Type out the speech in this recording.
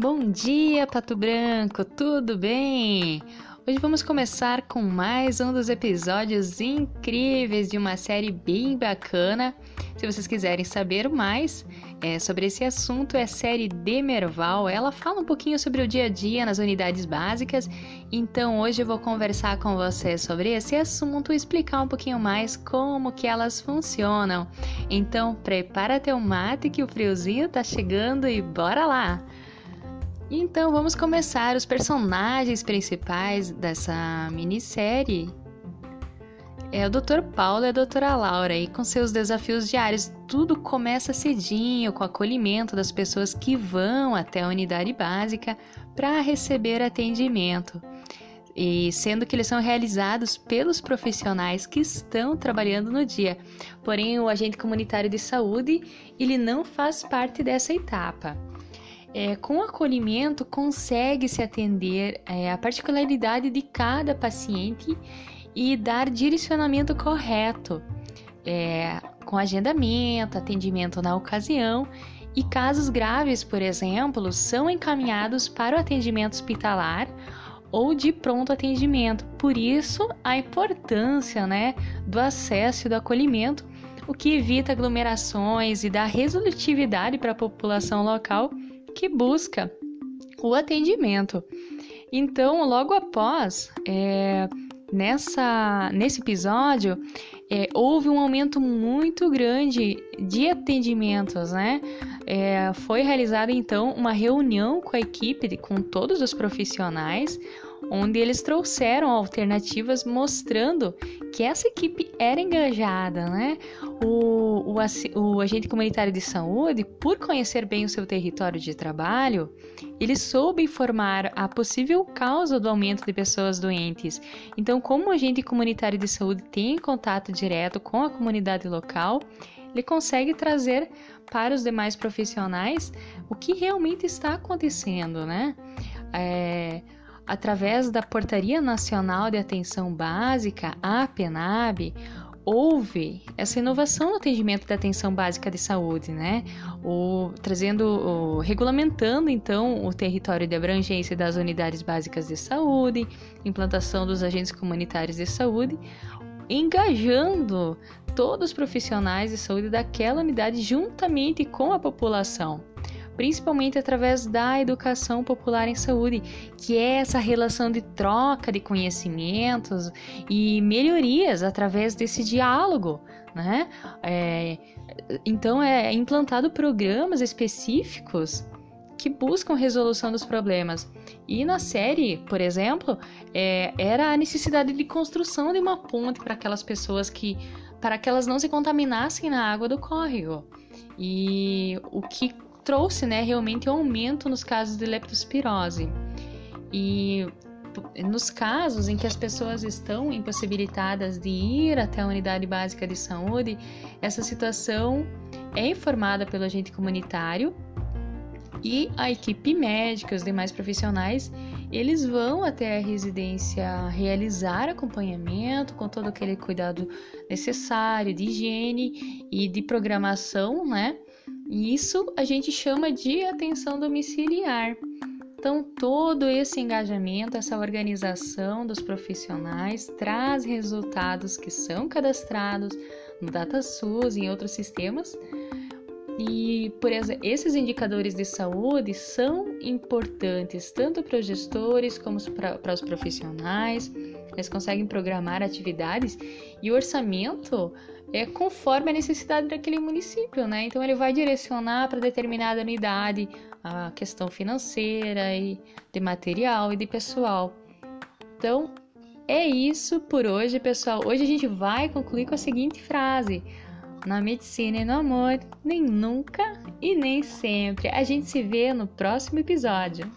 Bom dia, Pato Branco, tudo bem? Hoje vamos começar com mais um dos episódios incríveis de uma série bem bacana. Se vocês quiserem saber mais é, sobre esse assunto, é a série Demerval. Ela fala um pouquinho sobre o dia a dia nas unidades básicas. Então hoje eu vou conversar com vocês sobre esse assunto e explicar um pouquinho mais como que elas funcionam. Então prepara teu mate que o friozinho tá chegando e bora lá! Então vamos começar os personagens principais dessa minissérie. É o Dr. Paulo e a Doutora Laura e com seus desafios diários. Tudo começa cedinho com o acolhimento das pessoas que vão até a unidade básica para receber atendimento. E sendo que eles são realizados pelos profissionais que estão trabalhando no dia. Porém, o agente comunitário de saúde, ele não faz parte dessa etapa é, com acolhimento consegue se atender é, a particularidade de cada paciente e dar direcionamento correto, é, com agendamento, atendimento na ocasião e casos graves, por exemplo, são encaminhados para o atendimento hospitalar ou de pronto atendimento. Por isso, a importância né, do acesso e do acolhimento, o que evita aglomerações e dá resolutividade para a população local que busca o atendimento. Então, logo após, é, nessa, nesse episódio, é, houve um aumento muito grande de atendimentos, né? É, foi realizada então uma reunião com a equipe, com todos os profissionais, onde eles trouxeram alternativas mostrando que essa equipe era engajada, né? O, o, o, agente comunitário de saúde, por conhecer bem o seu território de trabalho, ele soube informar a possível causa do aumento de pessoas doentes. Então, como o agente comunitário de saúde tem contato direto com a comunidade local, ele consegue trazer para os demais profissionais o que realmente está acontecendo, né? É, através da Portaria Nacional de Atenção Básica, a PENAB, houve essa inovação no atendimento da atenção básica de saúde, né? O, trazendo, o, regulamentando então o território de abrangência das unidades básicas de saúde, implantação dos agentes comunitários de saúde, engajando todos os profissionais de saúde daquela unidade juntamente com a população principalmente através da educação popular em saúde, que é essa relação de troca de conhecimentos e melhorias através desse diálogo, né? É, então é implantado programas específicos que buscam resolução dos problemas. E na série, por exemplo, é, era a necessidade de construção de uma ponte para aquelas pessoas que para que elas não se contaminassem na água do córrego. E o que trouxe né, realmente um aumento nos casos de leptospirose. E nos casos em que as pessoas estão impossibilitadas de ir até a unidade básica de saúde, essa situação é informada pelo agente comunitário e a equipe médica, os demais profissionais, eles vão até a residência realizar acompanhamento com todo aquele cuidado necessário de higiene e de programação, né? E isso a gente chama de atenção domiciliar. Então, todo esse engajamento, essa organização dos profissionais traz resultados que são cadastrados no DataSUS e em outros sistemas. E por esses indicadores de saúde são importantes tanto para os gestores como para os profissionais. Eles conseguem programar atividades e o orçamento é conforme a necessidade daquele município, né? Então ele vai direcionar para determinada unidade a questão financeira e de material e de pessoal. Então é isso por hoje, pessoal. Hoje a gente vai concluir com a seguinte frase: na medicina e no amor, nem nunca e nem sempre. A gente se vê no próximo episódio.